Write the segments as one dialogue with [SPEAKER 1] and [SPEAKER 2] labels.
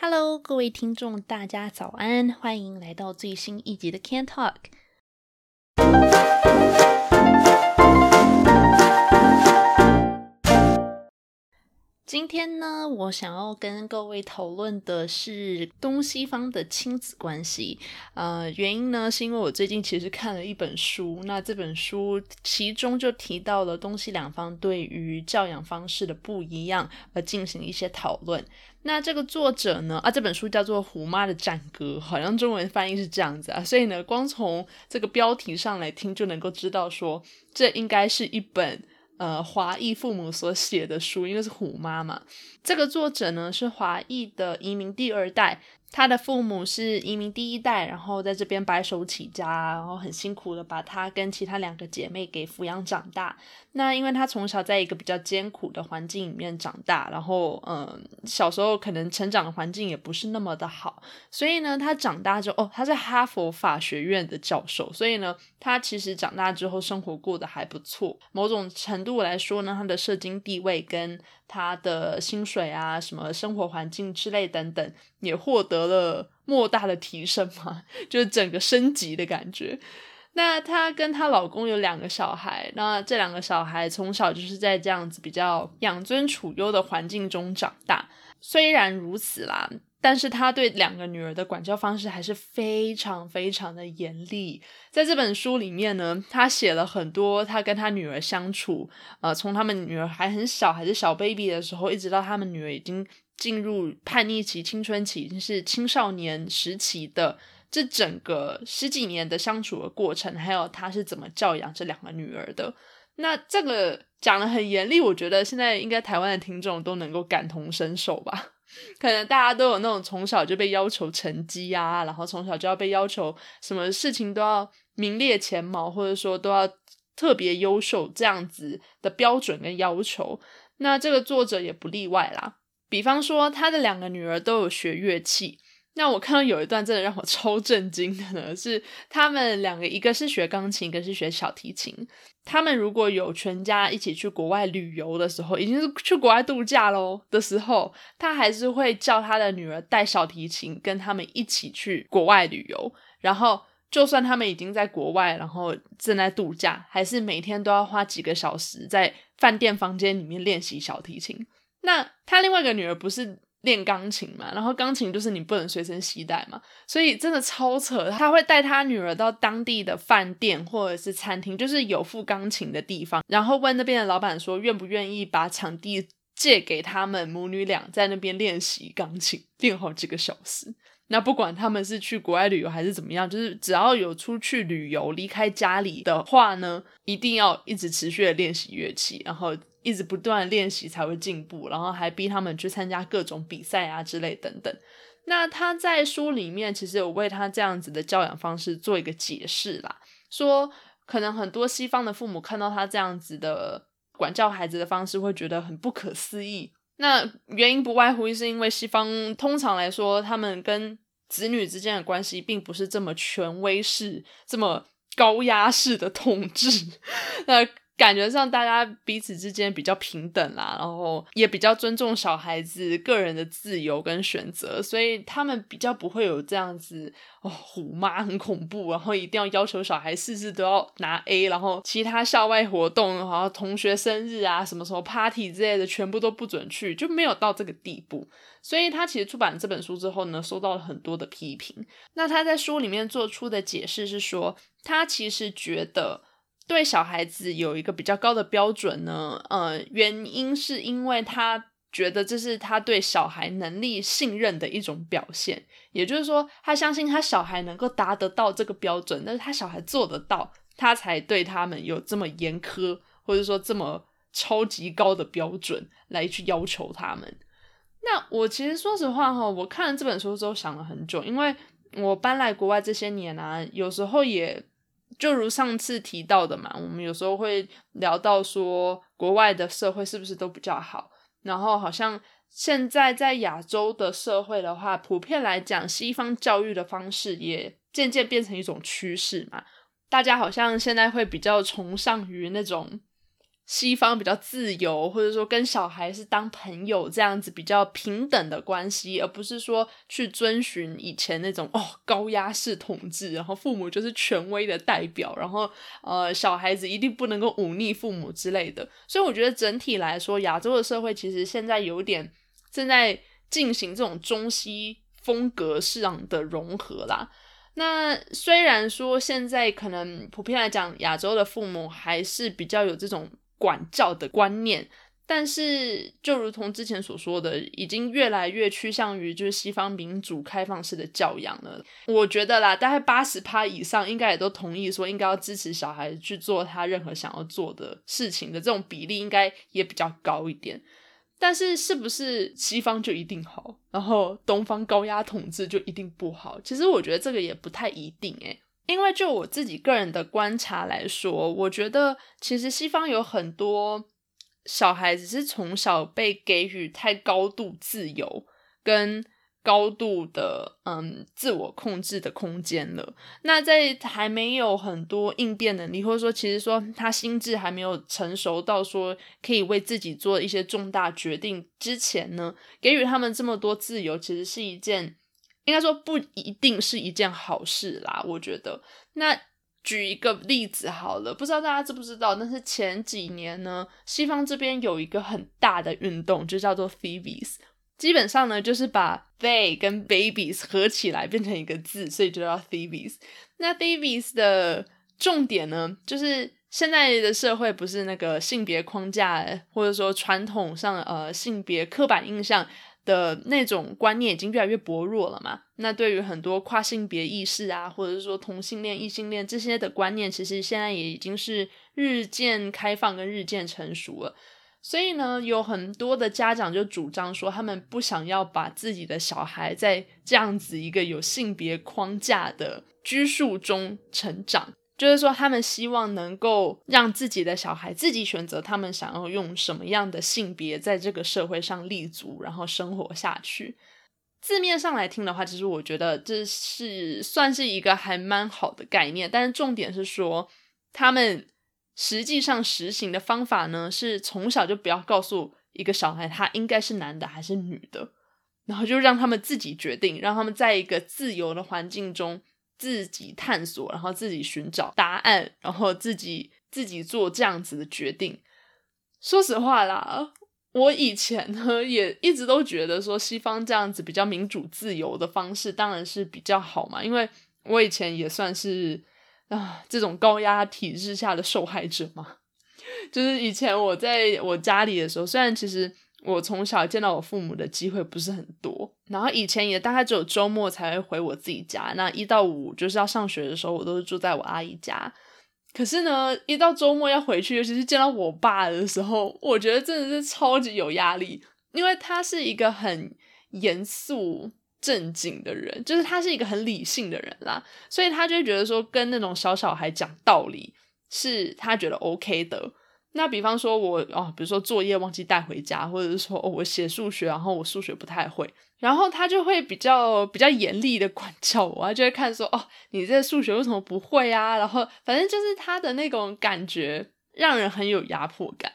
[SPEAKER 1] Hello，各位听众，大家早安，欢迎来到最新一集的 Can Talk。今天呢，我想要跟各位讨论的是东西方的亲子关系。呃，原因呢，是因为我最近其实看了一本书，那这本书其中就提到了东西两方对于教养方式的不一样，而进行一些讨论。那这个作者呢，啊，这本书叫做《虎妈的战歌》，好像中文翻译是这样子啊。所以呢，光从这个标题上来听，就能够知道说，这应该是一本。呃，华裔父母所写的书，因为是虎妈嘛。这个作者呢是华裔的移民第二代。他的父母是移民第一代，然后在这边白手起家，然后很辛苦的把他跟其他两个姐妹给抚养长大。那因为他从小在一个比较艰苦的环境里面长大，然后嗯，小时候可能成长的环境也不是那么的好，所以呢，他长大之后，哦，他是哈佛法学院的教授，所以呢，他其实长大之后生活过得还不错。某种程度来说呢，他的社经地位跟他的薪水啊，什么生活环境之类等等，也获得了莫大的提升嘛，就是整个升级的感觉。那她跟她老公有两个小孩，那这两个小孩从小就是在这样子比较养尊处优的环境中长大。虽然如此啦。但是他对两个女儿的管教方式还是非常非常的严厉。在这本书里面呢，他写了很多他跟他女儿相处，呃，从他们女儿还很小，还是小 baby 的时候，一直到他们女儿已经进入叛逆期、青春期，就是青少年时期的这整个十几年的相处的过程，还有他是怎么教养这两个女儿的。那这个讲的很严厉，我觉得现在应该台湾的听众都能够感同身受吧。可能大家都有那种从小就被要求成绩呀，然后从小就要被要求什么事情都要名列前茅，或者说都要特别优秀这样子的标准跟要求。那这个作者也不例外啦。比方说，他的两个女儿都有学乐器。那我看到有一段真的让我 超震惊的呢，是他们两个，一个是学钢琴，一个是学小提琴。他们如果有全家一起去国外旅游的时候，已经是去国外度假喽的时候，他还是会叫他的女儿带小提琴跟他们一起去国外旅游。然后，就算他们已经在国外，然后正在度假，还是每天都要花几个小时在饭店房间里面练习小提琴。那他另外一个女儿不是？练钢琴嘛，然后钢琴就是你不能随身携带嘛，所以真的超扯。他会带他女儿到当地的饭店或者是餐厅，就是有副钢琴的地方，然后问那边的老板说愿不愿意把场地借给他们母女俩在那边练习钢琴，练好几个小时。那不管他们是去国外旅游还是怎么样，就是只要有出去旅游离开家里的话呢，一定要一直持续的练习乐器，然后。一直不断练习才会进步，然后还逼他们去参加各种比赛啊之类等等。那他在书里面其实有为他这样子的教养方式做一个解释啦，说可能很多西方的父母看到他这样子的管教孩子的方式，会觉得很不可思议。那原因不外乎是因为西方通常来说，他们跟子女之间的关系并不是这么权威式、这么高压式的统治。那感觉上大家彼此之间比较平等啦，然后也比较尊重小孩子个人的自由跟选择，所以他们比较不会有这样子哦，虎妈很恐怖，然后一定要要求小孩事事都要拿 A，然后其他校外活动，然后同学生日啊，什么什么 party 之类的，全部都不准去，就没有到这个地步。所以他其实出版这本书之后呢，收到了很多的批评。那他在书里面做出的解释是说，他其实觉得。对小孩子有一个比较高的标准呢，呃，原因是因为他觉得这是他对小孩能力信任的一种表现，也就是说，他相信他小孩能够达得到这个标准，但是他小孩做得到，他才对他们有这么严苛，或者说这么超级高的标准来去要求他们。那我其实说实话哈，我看了这本书之后想了很久，因为我搬来国外这些年啊，有时候也。就如上次提到的嘛，我们有时候会聊到说，国外的社会是不是都比较好？然后好像现在在亚洲的社会的话，普遍来讲，西方教育的方式也渐渐变成一种趋势嘛。大家好像现在会比较崇尚于那种西方比较自由，或者说跟小孩是当朋友这样子比较平等的关系，而不是说去遵循以前那种哦高压式统治，然后父母就是权威的代表，然后呃小孩子一定不能够忤逆父母之类的。所以我觉得整体来说，亚洲的社会其实现在有点正在进行这种中西风格上的融合啦。那虽然说现在可能普遍来讲，亚洲的父母还是比较有这种。管教的观念，但是就如同之前所说的，已经越来越趋向于就是西方民主开放式的教养了。我觉得啦，大概八十趴以上应该也都同意说，应该要支持小孩去做他任何想要做的事情的这种比例，应该也比较高一点。但是是不是西方就一定好，然后东方高压统治就一定不好？其实我觉得这个也不太一定诶。因为就我自己个人的观察来说，我觉得其实西方有很多小孩子是从小被给予太高度自由跟高度的嗯自我控制的空间了。那在还没有很多应变能力，或者说其实说他心智还没有成熟到说可以为自己做一些重大决定之前呢，给予他们这么多自由，其实是一件。应该说不一定是一件好事啦，我觉得。那举一个例子好了，不知道大家知不知道，但是前几年呢，西方这边有一个很大的运动，就叫做 Thebes。基本上呢，就是把 they 跟 babies 合起来变成一个字，所以就叫 Thebes。那 Thebes 的重点呢，就是现在的社会不是那个性别框架，或者说传统上呃性别刻板印象。的那种观念已经越来越薄弱了嘛？那对于很多跨性别意识啊，或者是说同性恋、异性恋这些的观念，其实现在也已经是日渐开放跟日渐成熟了。所以呢，有很多的家长就主张说，他们不想要把自己的小孩在这样子一个有性别框架的拘束中成长。就是说，他们希望能够让自己的小孩自己选择他们想要用什么样的性别在这个社会上立足，然后生活下去。字面上来听的话，其实我觉得这是算是一个还蛮好的概念。但是重点是说，他们实际上实行的方法呢，是从小就不要告诉一个小孩他应该是男的还是女的，然后就让他们自己决定，让他们在一个自由的环境中。自己探索，然后自己寻找答案，然后自己自己做这样子的决定。说实话啦，我以前呢也一直都觉得说西方这样子比较民主自由的方式当然是比较好嘛，因为我以前也算是啊这种高压体制下的受害者嘛。就是以前我在我家里的时候，虽然其实。我从小见到我父母的机会不是很多，然后以前也大概只有周末才会回我自己家。那一到五就是要上学的时候，我都是住在我阿姨家。可是呢，一到周末要回去，尤其是见到我爸的时候，我觉得真的是超级有压力，因为他是一个很严肃正经的人，就是他是一个很理性的人啦，所以他就觉得说跟那种小小孩讲道理是他觉得 OK 的。那比方说，我哦，比如说作业忘记带回家，或者是说我写数学，然后我数学不太会，然后他就会比较比较严厉的管教我，他就会看说，哦，你这数学为什么不会啊？然后反正就是他的那种感觉，让人很有压迫感。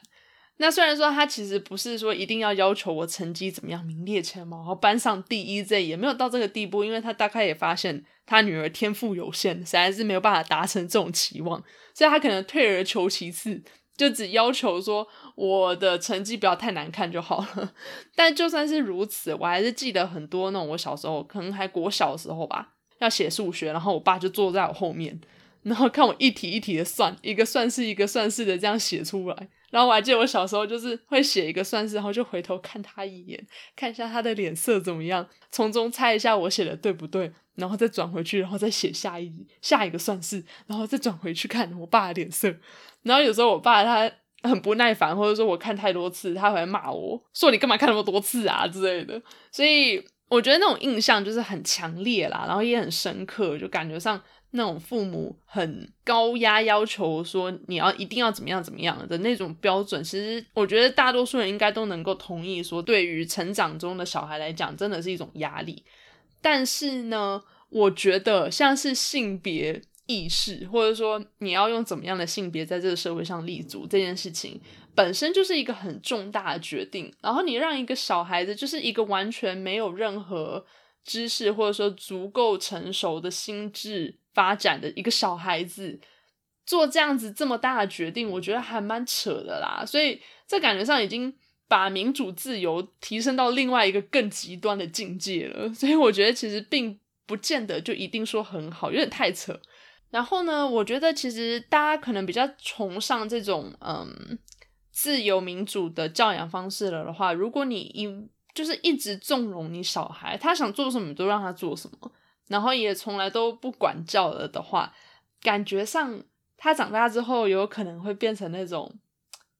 [SPEAKER 1] 那虽然说他其实不是说一定要要求我成绩怎么样名列前茅，然后班上第一这也没有到这个地步，因为他大概也发现他女儿天赋有限，实在是没有办法达成这种期望，所以他可能退而求其次。就只要求说我的成绩不要太难看就好了，但就算是如此，我还是记得很多那种我小时候可能还国小的时候吧，要写数学，然后我爸就坐在我后面，然后看我一题一题的算，一个算式一个算式的这样写出来，然后我还记得我小时候就是会写一个算式，然后就回头看他一眼，看一下他的脸色怎么样，从中猜一下我写的对不对，然后再转回去，然后再写下一下一个算式，然后再转回去看我爸的脸色。然后有时候我爸他很不耐烦，或者说我看太多次，他会骂我说你干嘛看那么多次啊之类的。所以我觉得那种印象就是很强烈啦，然后也很深刻，就感觉上那种父母很高压要求说你要一定要怎么样怎么样的那种标准，其实我觉得大多数人应该都能够同意说，对于成长中的小孩来讲，真的是一种压力。但是呢，我觉得像是性别。意识，或者说你要用怎么样的性别在这个社会上立足这件事情，本身就是一个很重大的决定。然后你让一个小孩子，就是一个完全没有任何知识或者说足够成熟的心智发展的一个小孩子，做这样子这么大的决定，我觉得还蛮扯的啦。所以这感觉上已经把民主自由提升到另外一个更极端的境界了。所以我觉得其实并不见得就一定说很好，有点太扯。然后呢，我觉得其实大家可能比较崇尚这种嗯自由民主的教养方式了的话，如果你一就是一直纵容你小孩，他想做什么都让他做什么，然后也从来都不管教了的话，感觉上他长大之后有可能会变成那种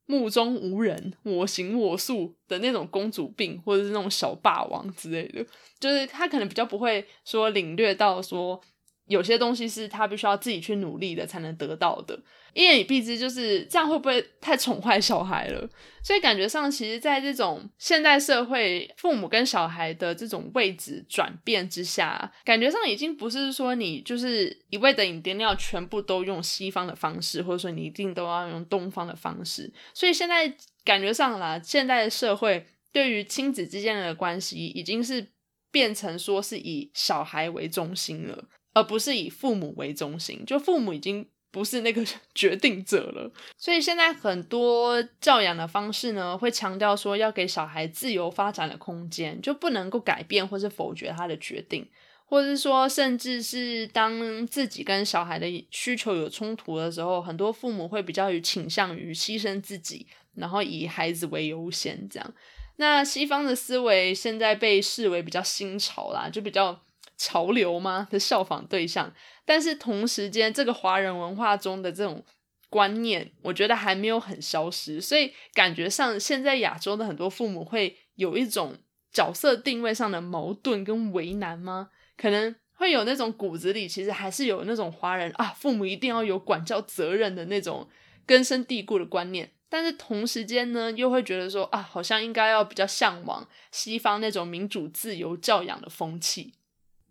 [SPEAKER 1] 目中无人、我行我素的那种公主病，或者是那种小霸王之类的，就是他可能比较不会说领略到说。有些东西是他必须要自己去努力的才能得到的，一言以蔽之，就是这样会不会太宠坏小孩了？所以感觉上，其实，在这种现代社会，父母跟小孩的这种位置转变之下，感觉上已经不是说你就是一味的，你一定要全部都用西方的方式，或者说你一定都要用东方的方式。所以现在感觉上啦，现代的社会对于亲子之间的关系，已经是变成说是以小孩为中心了。而不是以父母为中心，就父母已经不是那个 决定者了。所以现在很多教养的方式呢，会强调说要给小孩自由发展的空间，就不能够改变或是否决他的决定，或者是说，甚至是当自己跟小孩的需求有冲突的时候，很多父母会比较于倾向于牺牲自己，然后以孩子为优先。这样，那西方的思维现在被视为比较新潮啦，就比较。潮流吗的效仿对象，但是同时间，这个华人文化中的这种观念，我觉得还没有很消失，所以感觉上现在亚洲的很多父母会有一种角色定位上的矛盾跟为难吗？可能会有那种骨子里其实还是有那种华人啊，父母一定要有管教责任的那种根深蒂固的观念，但是同时间呢，又会觉得说啊，好像应该要比较向往西方那种民主自由教养的风气。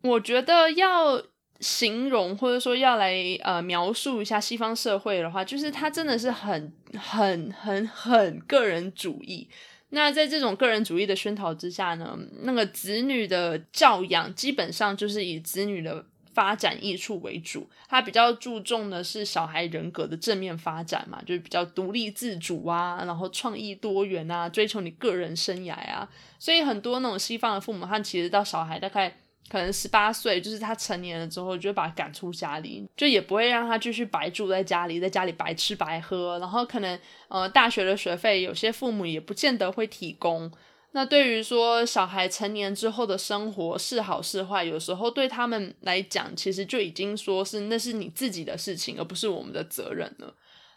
[SPEAKER 1] 我觉得要形容或者说要来呃描述一下西方社会的话，就是它真的是很很很很个人主义。那在这种个人主义的熏陶之下呢，那个子女的教养基本上就是以子女的发展益处为主。他比较注重的是小孩人格的正面发展嘛，就是比较独立自主啊，然后创意多元啊，追求你个人生涯啊。所以很多那种西方的父母，他其实到小孩大概。可能十八岁，就是他成年了之后，就把他赶出家里，就也不会让他继续白住在家里，在家里白吃白喝。然后可能呃，大学的学费，有些父母也不见得会提供。那对于说小孩成年之后的生活是好是坏，有时候对他们来讲，其实就已经说是那是你自己的事情，而不是我们的责任了。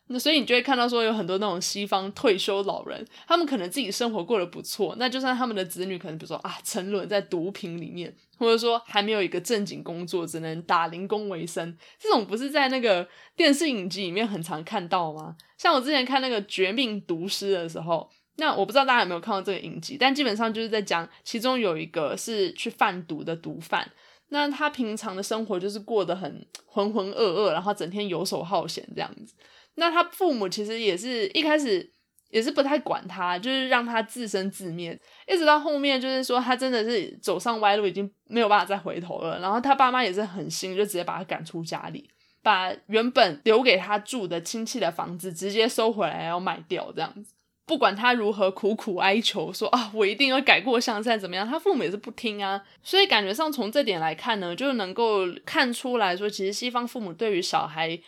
[SPEAKER 1] 那所以你就会看到说有很多那种西方退休老人，他们可能自己生活过得不错，那就算他们的子女可能比如说啊沉沦在毒品里面，或者说还没有一个正经工作，只能打零工为生，这种不是在那个电视影集里面很常看到吗？像我之前看那个《绝命毒师》的时候，那我不知道大家有没有看到这个影集，但基本上就是在讲其中有一个是去贩毒的毒贩，那他平常的生活就是过得很浑浑噩噩，然后整天游手好闲这样子。那他父母其实也是一开始也是不太管他，就是让他自生自灭，一直到后面就是说他真的是走上歪路，已经没有办法再回头了。然后他爸妈也是很心，就直接把他赶出家里，把原本留给他住的亲戚的房子直接收回来要卖掉，这样子。不管他如何苦苦哀求，说啊我一定要改过向善，怎么样，他父母也是不听啊。所以感觉上从这点来看呢，就能够看出来说，其实西方父母对于小孩。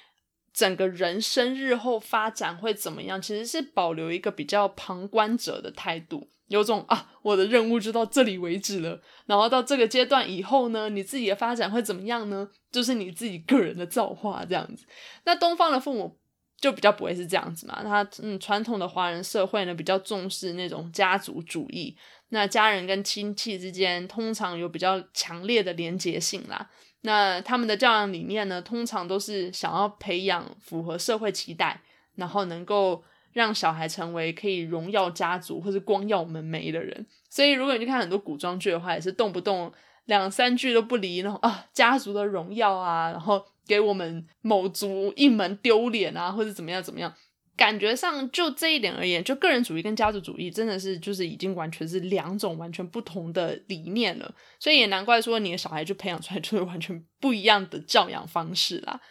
[SPEAKER 1] 整个人生日后发展会怎么样？其实是保留一个比较旁观者的态度，有种啊，我的任务就到这里为止了。然后到这个阶段以后呢，你自己的发展会怎么样呢？就是你自己个人的造化这样子。那东方的父母就比较不会是这样子嘛。他嗯，传统的华人社会呢，比较重视那种家族主义，那家人跟亲戚之间通常有比较强烈的连结性啦。那他们的教养理念呢，通常都是想要培养符合社会期待，然后能够让小孩成为可以荣耀家族或是光耀门楣的人。所以，如果你去看很多古装剧的话，也是动不动两三句都不离，那种啊，家族的荣耀啊，然后给我们某族一门丢脸啊，或者怎么样怎么样。感觉上就这一点而言，就个人主义跟家族主义真的是就是已经完全是两种完全不同的理念了，所以也难怪说你的小孩就培养出来就是完全不一样的教养方式啦。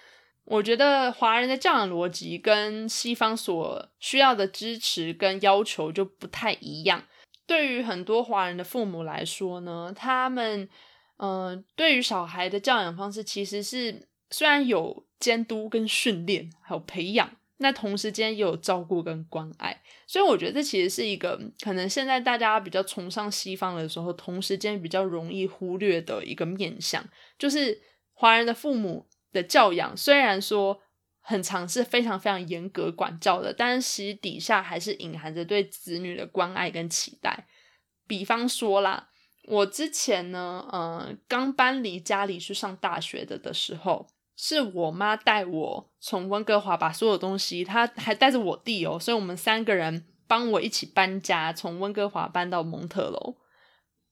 [SPEAKER 1] 我觉得华人的教养逻辑跟西方所需要的支持跟要求就不太一样。对于很多华人的父母来说呢，他们嗯，对于小孩的教养方式其实是虽然有监督跟训练，还有培养。那同时间也有照顾跟关爱，所以我觉得这其实是一个可能现在大家比较崇尚西方的时候，同时间比较容易忽略的一个面向，就是华人的父母的教养，虽然说很常是非常非常严格管教的，但是其实底下还是隐含着对子女的关爱跟期待。比方说啦，我之前呢，呃，刚搬离家里去上大学的的时候。是我妈带我从温哥华把所有东西，她还带着我弟哦，所以我们三个人帮我一起搬家，从温哥华搬到蒙特楼。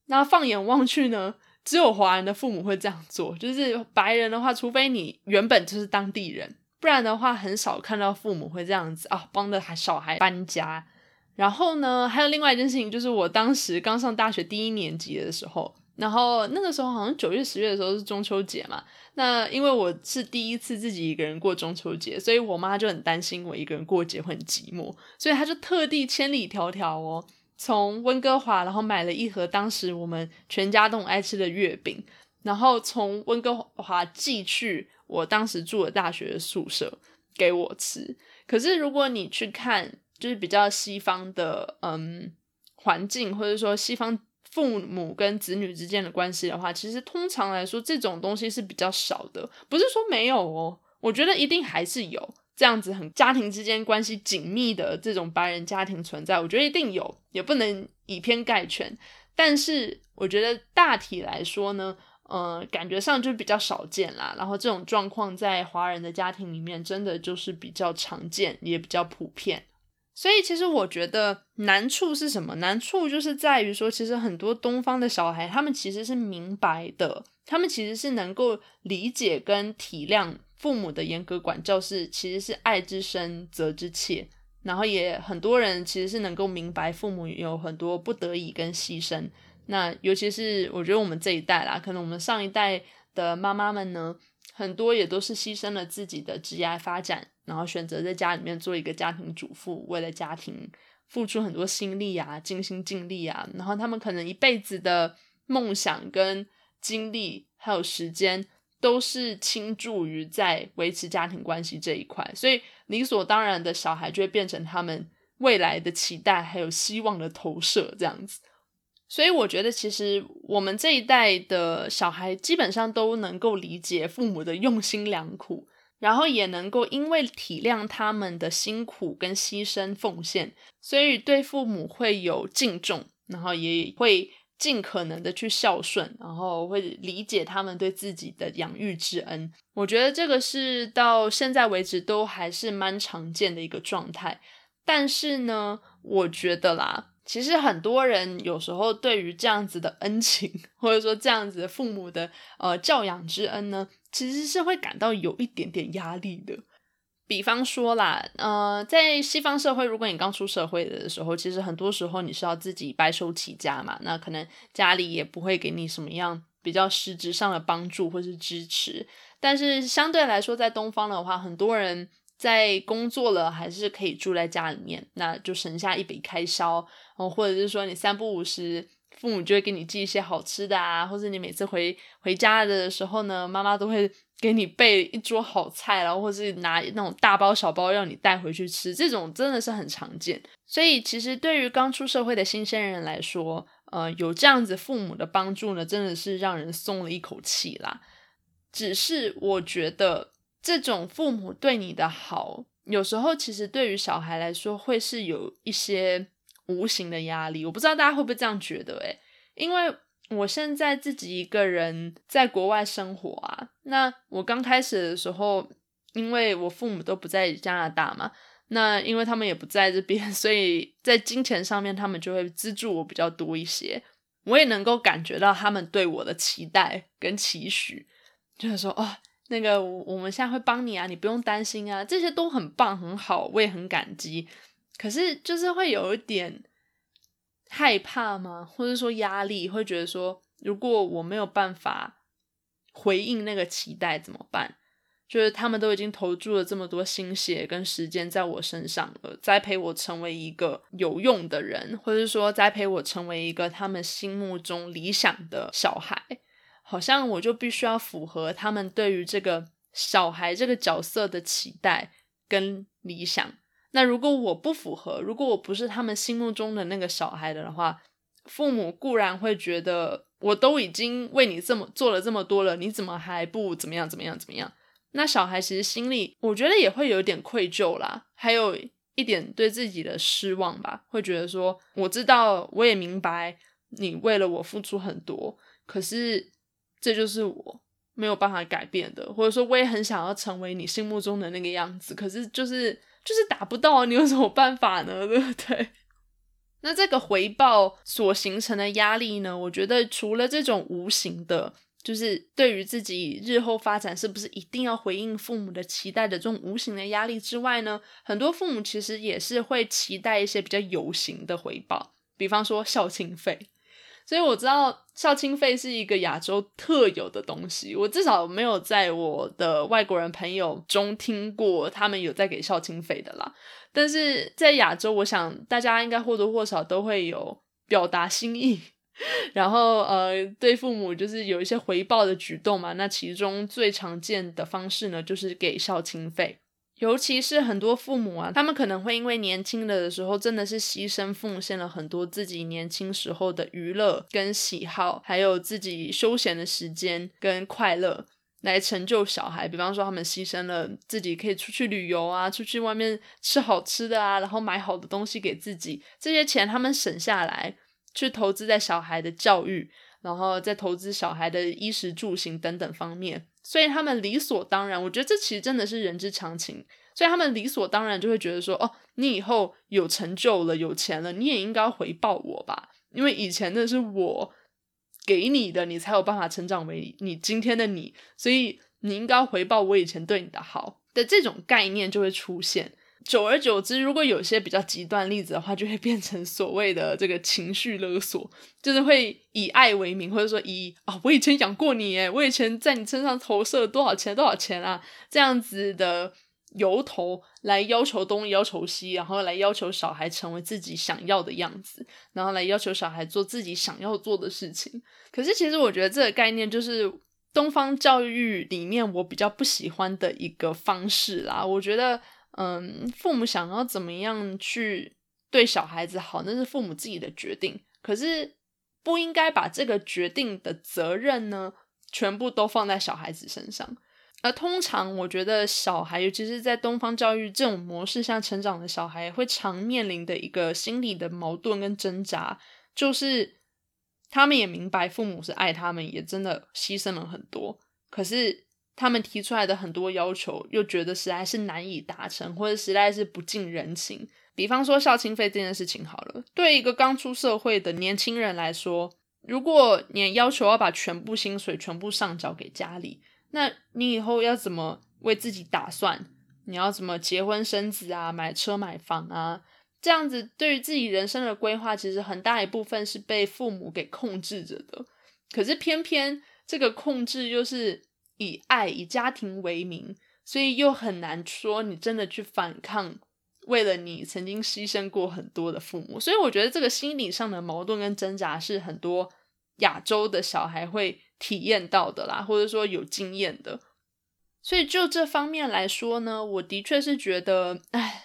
[SPEAKER 1] 那放眼望去呢，只有华人的父母会这样做，就是白人的话，除非你原本就是当地人，不然的话很少看到父母会这样子啊，帮着孩小孩搬家。然后呢，还有另外一件事情，就是我当时刚上大学第一年级的时候。然后那个时候好像九月十月的时候是中秋节嘛，那因为我是第一次自己一个人过中秋节，所以我妈就很担心我一个人过节会很寂寞，所以她就特地千里迢迢哦，从温哥华然后买了一盒当时我们全家都很爱吃的月饼，然后从温哥华寄去我当时住的大学宿舍给我吃。可是如果你去看就是比较西方的嗯环境，或者说西方。父母跟子女之间的关系的话，其实通常来说，这种东西是比较少的。不是说没有哦，我觉得一定还是有这样子很家庭之间关系紧密的这种白人家庭存在。我觉得一定有，也不能以偏概全。但是我觉得大体来说呢，呃，感觉上就比较少见啦。然后这种状况在华人的家庭里面，真的就是比较常见，也比较普遍。所以其实我觉得难处是什么？难处就是在于说，其实很多东方的小孩，他们其实是明白的，他们其实是能够理解跟体谅父母的严格管教是其实是爱之深责之切，然后也很多人其实是能够明白父母有很多不得已跟牺牲。那尤其是我觉得我们这一代啦，可能我们上一代的妈妈们呢，很多也都是牺牲了自己的职业发展。然后选择在家里面做一个家庭主妇，为了家庭付出很多心力啊，尽心尽力啊。然后他们可能一辈子的梦想跟精力还有时间，都是倾注于在维持家庭关系这一块。所以理所当然的小孩就会变成他们未来的期待还有希望的投射这样子。所以我觉得，其实我们这一代的小孩基本上都能够理解父母的用心良苦。然后也能够因为体谅他们的辛苦跟牺牲奉献，所以对父母会有敬重，然后也会尽可能的去孝顺，然后会理解他们对自己的养育之恩。我觉得这个是到现在为止都还是蛮常见的一个状态。但是呢，我觉得啦。其实很多人有时候对于这样子的恩情，或者说这样子的父母的呃教养之恩呢，其实是会感到有一点点压力的。比方说啦，呃，在西方社会，如果你刚出社会的时候，其实很多时候你是要自己白手起家嘛，那可能家里也不会给你什么样比较实质上的帮助或是支持。但是相对来说，在东方的话，很多人。在工作了，还是可以住在家里面，那就省下一笔开销。哦，或者是说你三不五时，父母就会给你寄一些好吃的啊，或者你每次回回家的时候呢，妈妈都会给你备一桌好菜，然后或是拿那种大包小包让你带回去吃，这种真的是很常见。所以其实对于刚出社会的新鲜人来说，呃，有这样子父母的帮助呢，真的是让人松了一口气啦。只是我觉得。这种父母对你的好，有时候其实对于小孩来说会是有一些无形的压力。我不知道大家会不会这样觉得？诶因为我现在自己一个人在国外生活啊，那我刚开始的时候，因为我父母都不在加拿大嘛，那因为他们也不在这边，所以在金钱上面他们就会资助我比较多一些。我也能够感觉到他们对我的期待跟期许，就是说，哦。那个我们现在会帮你啊，你不用担心啊，这些都很棒很好，我也很感激。可是就是会有一点害怕吗？或者说压力，会觉得说，如果我没有办法回应那个期待怎么办？就是他们都已经投注了这么多心血跟时间在我身上了，栽培我成为一个有用的人，或者说栽培我成为一个他们心目中理想的小孩，好像我就必须要符合他们对于这个小孩这个角色的期待跟理想。那如果我不符合，如果我不是他们心目中的那个小孩的话，父母固然会觉得我都已经为你这么做了这么多了，你怎么还不怎么样怎么样怎么样？那小孩其实心里，我觉得也会有点愧疚啦，还有一点对自己的失望吧，会觉得说，我知道，我也明白你为了我付出很多，可是这就是我没有办法改变的，或者说我也很想要成为你心目中的那个样子，可是就是就是达不到，你有什么办法呢？对不对？那这个回报所形成的压力呢？我觉得除了这种无形的。就是对于自己日后发展是不是一定要回应父母的期待的这种无形的压力之外呢，很多父母其实也是会期待一些比较有形的回报，比方说孝亲费。所以我知道孝亲费是一个亚洲特有的东西，我至少没有在我的外国人朋友中听过他们有在给孝亲费的啦。但是在亚洲，我想大家应该或多或少都会有表达心意。然后，呃，对父母就是有一些回报的举动嘛。那其中最常见的方式呢，就是给孝亲费。尤其是很多父母啊，他们可能会因为年轻的时候真的是牺牲奉献了很多自己年轻时候的娱乐跟喜好，还有自己休闲的时间跟快乐，来成就小孩。比方说，他们牺牲了自己可以出去旅游啊，出去外面吃好吃的啊，然后买好的东西给自己，这些钱他们省下来。去投资在小孩的教育，然后再投资小孩的衣食住行等等方面，所以他们理所当然，我觉得这其实真的是人之常情，所以他们理所当然就会觉得说，哦，你以后有成就了，有钱了，你也应该回报我吧，因为以前的是我给你的，你才有办法成长为你今天的你，所以你应该回报我以前对你的好的这种概念就会出现。久而久之，如果有些比较极端例子的话，就会变成所谓的这个情绪勒索，就是会以爱为名，或者说以啊，我以前养过你，诶，我以前在你身上投射多少钱，多少钱啊，这样子的由头来要求东，要求西，然后来要求小孩成为自己想要的样子，然后来要求小孩做自己想要做的事情。可是，其实我觉得这个概念就是东方教育里面我比较不喜欢的一个方式啦。我觉得。嗯，父母想要怎么样去对小孩子好，那是父母自己的决定。可是不应该把这个决定的责任呢，全部都放在小孩子身上。而通常，我觉得小孩，尤其是在东方教育这种模式下成长的小孩，会常面临的一个心理的矛盾跟挣扎，就是他们也明白父母是爱他们，也真的牺牲了很多，可是。他们提出来的很多要求，又觉得实在是难以达成，或者实在是不近人情。比方说孝亲费这件事情，好了，对一个刚出社会的年轻人来说，如果你要求要把全部薪水全部上缴给家里，那你以后要怎么为自己打算？你要怎么结婚生子啊，买车买房啊？这样子对于自己人生的规划，其实很大一部分是被父母给控制着的。可是偏偏这个控制又是。以爱以家庭为名，所以又很难说你真的去反抗，为了你曾经牺牲过很多的父母，所以我觉得这个心理上的矛盾跟挣扎是很多亚洲的小孩会体验到的啦，或者说有经验的。所以就这方面来说呢，我的确是觉得，哎，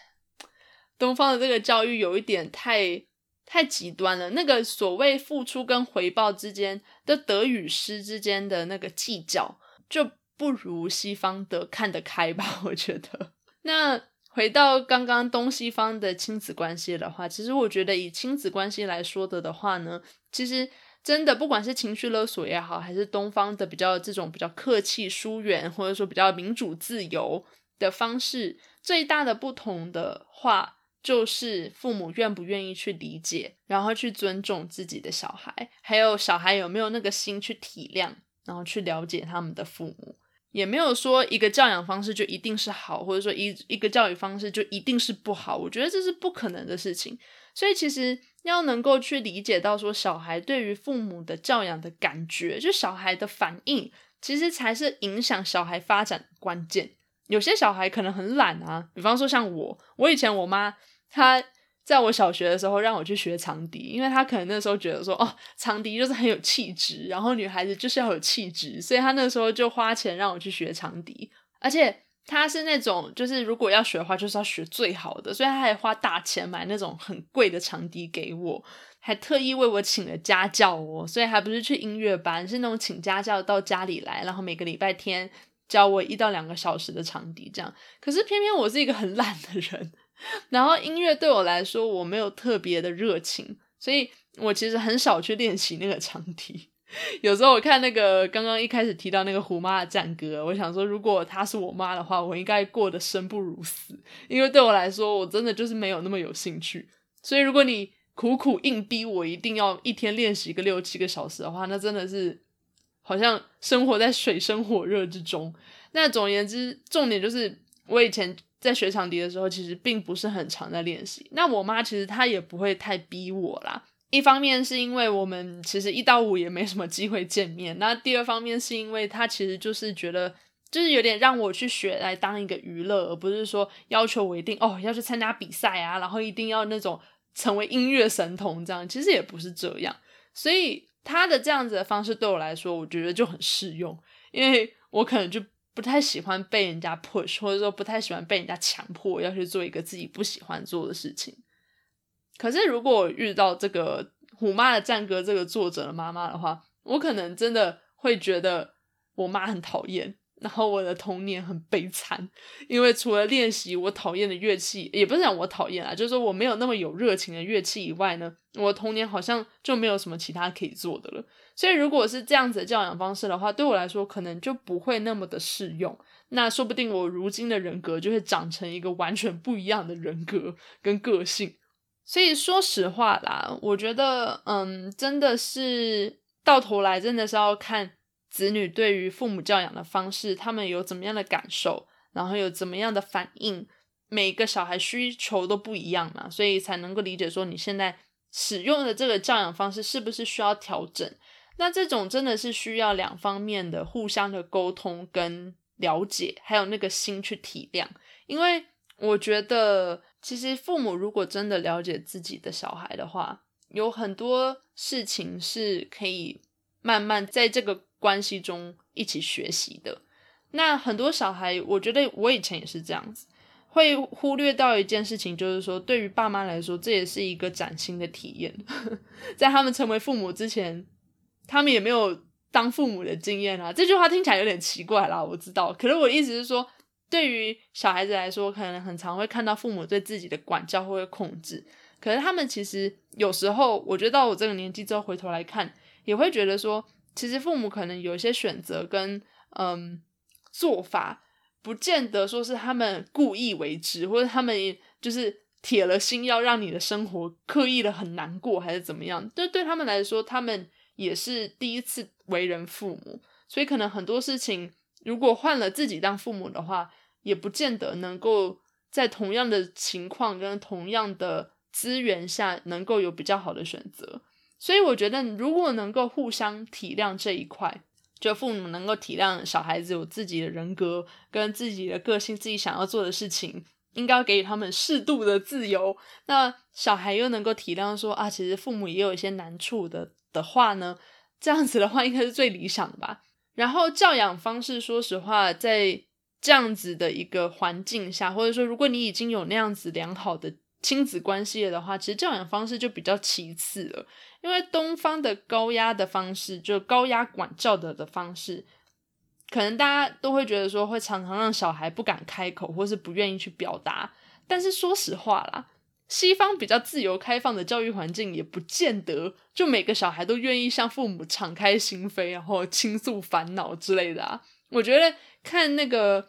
[SPEAKER 1] 东方的这个教育有一点太太极端了。那个所谓付出跟回报之间的得与失之间的那个计较。就不如西方的看得开吧，我觉得。那回到刚刚东西方的亲子关系的话，其实我觉得以亲子关系来说的的话呢，其实真的不管是情绪勒索也好，还是东方的比较这种比较客气疏远，或者说比较民主自由的方式，最大的不同的话，就是父母愿不愿意去理解，然后去尊重自己的小孩，还有小孩有没有那个心去体谅。然后去了解他们的父母，也没有说一个教养方式就一定是好，或者说一一个教育方式就一定是不好。我觉得这是不可能的事情。所以其实要能够去理解到说，小孩对于父母的教养的感觉，就小孩的反应，其实才是影响小孩发展关键。有些小孩可能很懒啊，比方说像我，我以前我妈她。在我小学的时候，让我去学长笛，因为他可能那时候觉得说，哦，长笛就是很有气质，然后女孩子就是要有气质，所以他那时候就花钱让我去学长笛。而且他是那种，就是如果要学的话，就是要学最好的，所以他还花大钱买那种很贵的长笛给我，还特意为我请了家教哦，所以还不是去音乐班，是那种请家教到家里来，然后每个礼拜天教我一到两个小时的长笛这样。可是偏偏我是一个很懒的人。然后音乐对我来说，我没有特别的热情，所以我其实很少去练习那个长笛。有时候我看那个刚刚一开始提到那个虎妈的战歌，我想说，如果她是我妈的话，我应该过得生不如死，因为对我来说，我真的就是没有那么有兴趣。所以如果你苦苦硬逼我一定要一天练习个六七个小时的话，那真的是好像生活在水深火热之中。那总而言之，重点就是我以前。在学长笛的时候，其实并不是很常在练习。那我妈其实她也不会太逼我啦。一方面是因为我们其实一到五也没什么机会见面。那第二方面是因为她其实就是觉得，就是有点让我去学来当一个娱乐，而不是说要求我一定哦要去参加比赛啊，然后一定要那种成为音乐神童这样。其实也不是这样。所以她的这样子的方式对我来说，我觉得就很适用，因为我可能就。不太喜欢被人家 push，或者说不太喜欢被人家强迫要去做一个自己不喜欢做的事情。可是如果我遇到这个《虎妈的战歌》这个作者的妈妈的话，我可能真的会觉得我妈很讨厌。然后我的童年很悲惨，因为除了练习我讨厌的乐器，也不是讲我讨厌啊，就是说我没有那么有热情的乐器以外呢，我童年好像就没有什么其他可以做的了。所以如果是这样子的教养方式的话，对我来说可能就不会那么的适用。那说不定我如今的人格就会长成一个完全不一样的人格跟个性。所以说实话啦，我觉得，嗯，真的是到头来真的是要看。子女对于父母教养的方式，他们有怎么样的感受，然后有怎么样的反应？每个小孩需求都不一样嘛，所以才能够理解说你现在使用的这个教养方式是不是需要调整？那这种真的是需要两方面的互相的沟通跟了解，还有那个心去体谅。因为我觉得，其实父母如果真的了解自己的小孩的话，有很多事情是可以慢慢在这个。关系中一起学习的，那很多小孩，我觉得我以前也是这样子，会忽略到一件事情，就是说，对于爸妈来说，这也是一个崭新的体验。在他们成为父母之前，他们也没有当父母的经验啊。这句话听起来有点奇怪啦，我知道。可是我意思是说，对于小孩子来说，可能很常会看到父母对自己的管教或者控制，可是他们其实有时候，我觉得到我这个年纪之后回头来看，也会觉得说。其实父母可能有一些选择跟嗯做法，不见得说是他们故意为之，或者他们就是铁了心要让你的生活刻意的很难过，还是怎么样？就对他们来说，他们也是第一次为人父母，所以可能很多事情，如果换了自己当父母的话，也不见得能够在同样的情况跟同样的资源下，能够有比较好的选择。所以我觉得，如果能够互相体谅这一块，就父母能够体谅小孩子有自己的人格跟自己的个性，自己想要做的事情，应该给予他们适度的自由。那小孩又能够体谅说啊，其实父母也有一些难处的的话呢，这样子的话应该是最理想的吧。然后教养方式，说实话，在这样子的一个环境下，或者说如果你已经有那样子良好的亲子关系了的话，其实教养方式就比较其次了。因为东方的高压的方式，就高压管教的的方式，可能大家都会觉得说，会常常让小孩不敢开口，或是不愿意去表达。但是说实话啦，西方比较自由开放的教育环境，也不见得就每个小孩都愿意向父母敞开心扉，然后倾诉烦恼之类的啊。我觉得看那个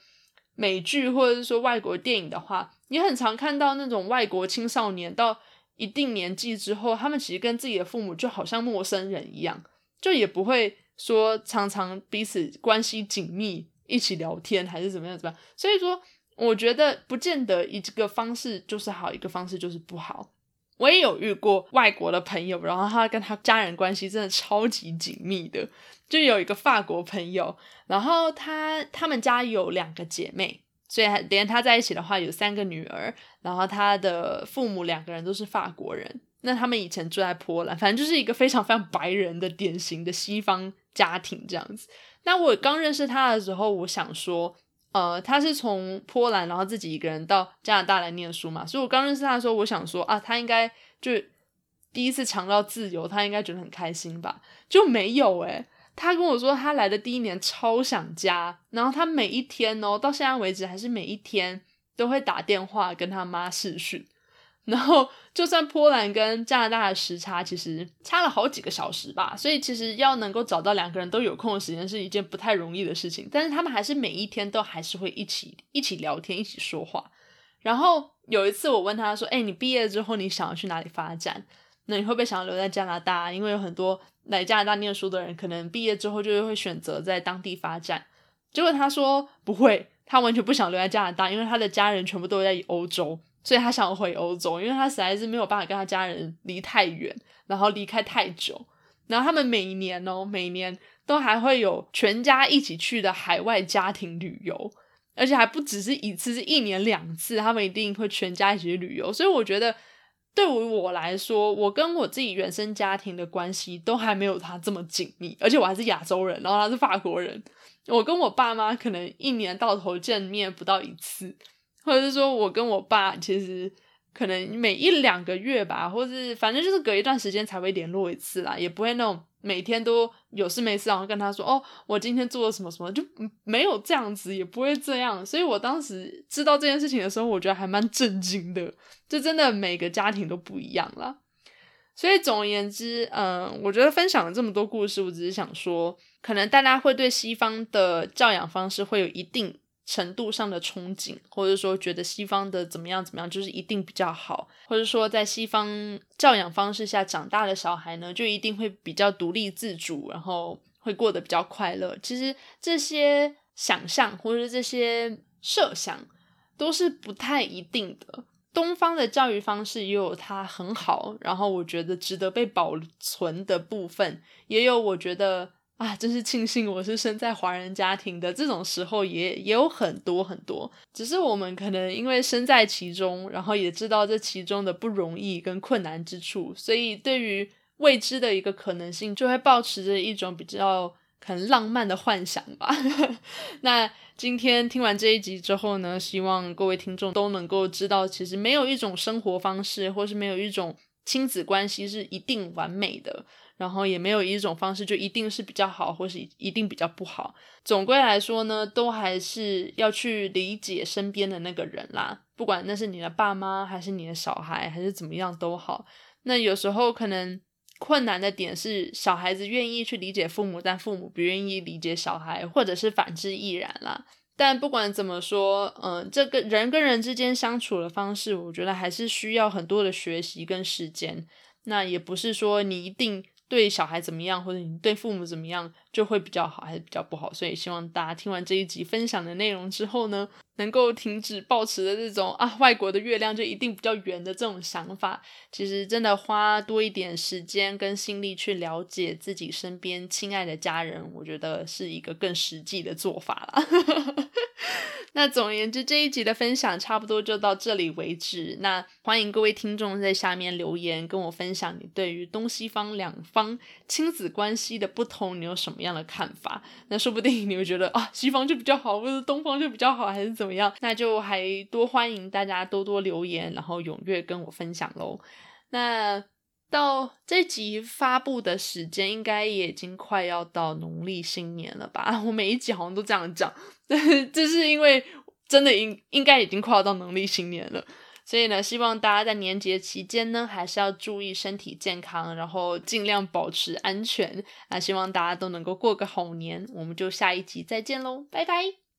[SPEAKER 1] 美剧或者是说外国电影的话，也很常看到那种外国青少年到。一定年纪之后，他们其实跟自己的父母就好像陌生人一样，就也不会说常常彼此关系紧密，一起聊天，还是怎么样怎么样。所以说，我觉得不见得一个方式就是好，一个方式就是不好。我也有遇过外国的朋友，然后他跟他家人关系真的超级紧密的。就有一个法国朋友，然后他他们家有两个姐妹，所以连他在一起的话有三个女儿，然后他的父母两个人都是法国人。那他们以前住在波兰，反正就是一个非常 非常白人的典型的西方家庭这样子。那我刚认识他的时候，我想说，呃，他是从波兰，然后自己一个人到加拿大来念书嘛，所以我刚认识他的时候，我想说啊，他应该就第一次尝到自由，他应该觉得很开心吧？就没有诶。他跟我说，他来的第一年超想家，然后他每一天哦，到现在为止还是每一天都会打电话跟他妈视讯。然后，就算波兰跟加拿大的时差其实差了好几个小时吧，所以其实要能够找到两个人都有空的时间是一件不太容易的事情。但是他们还是每一天都还是会一起一起聊天，一起说话。然后有一次我问他说：“哎，你毕业之后你想要去哪里发展？那你会不会想要留在加拿大？因为有很多来加拿大念书的人，可能毕业之后就会选择在当地发展。”结果他说不会，他完全不想留在加拿大，因为他的家人全部都在欧洲。所以他想回欧洲，因为他实在是没有办法跟他家人离太远，然后离开太久。然后他们每年哦，每年都还会有全家一起去的海外家庭旅游，而且还不只是一次，是一年两次，他们一定会全家一起去旅游。所以我觉得，对于我来说，我跟我自己原生家庭的关系都还没有他这么紧密，而且我还是亚洲人，然后他是法国人，我跟我爸妈可能一年到头见面不到一次。或者是说，我跟我爸其实可能每一两个月吧，或是反正就是隔一段时间才会联络一次啦，也不会那种每天都有事没事，然后跟他说哦，我今天做了什么什么，就没有这样子，也不会这样。所以我当时知道这件事情的时候，我觉得还蛮震惊的。就真的每个家庭都不一样啦。所以总而言之，嗯，我觉得分享了这么多故事，我只是想说，可能大家会对西方的教养方式会有一定。程度上的憧憬，或者说觉得西方的怎么样怎么样，就是一定比较好，或者说在西方教养方式下长大的小孩呢，就一定会比较独立自主，然后会过得比较快乐。其实这些想象或者这些设想都是不太一定的。东方的教育方式也有它很好，然后我觉得值得被保存的部分，也有我觉得。啊，真是庆幸我是生在华人家庭的。这种时候也也有很多很多，只是我们可能因为身在其中，然后也知道这其中的不容易跟困难之处，所以对于未知的一个可能性，就会保持着一种比较很浪漫的幻想吧。那今天听完这一集之后呢，希望各位听众都能够知道，其实没有一种生活方式，或是没有一种亲子关系是一定完美的。然后也没有一种方式就一定是比较好，或是一定比较不好。总归来说呢，都还是要去理解身边的那个人啦。不管那是你的爸妈，还是你的小孩，还是怎么样都好。那有时候可能困难的点是，小孩子愿意去理解父母，但父母不愿意理解小孩，或者是反之亦然啦。但不管怎么说，嗯，这个人跟人之间相处的方式，我觉得还是需要很多的学习跟时间。那也不是说你一定。对小孩怎么样，或者你对父母怎么样，就会比较好，还是比较不好？所以希望大家听完这一集分享的内容之后呢，能够停止抱持的这种啊，外国的月亮就一定比较圆的这种想法。其实真的花多一点时间跟心力去了解自己身边亲爱的家人，我觉得是一个更实际的做法了。那总而言之，这一集的分享差不多就到这里为止。那欢迎各位听众在下面留言，跟我分享你对于东西方两方亲子关系的不同，你有什么样的看法？那说不定你会觉得啊，西方就比较好，或者东方就比较好，还是怎么么样？那就还多欢迎大家多多留言，然后踊跃跟我分享喽。那到这集发布的时间，应该也已经快要到农历新年了吧？我每一集好像都这样讲。这是因为真的应应该已经快要到农历新年了，所以呢，希望大家在年节期间呢，还是要注意身体健康，然后尽量保持安全。那希望大家都能够过个好年，我们就下一集再见喽，拜拜。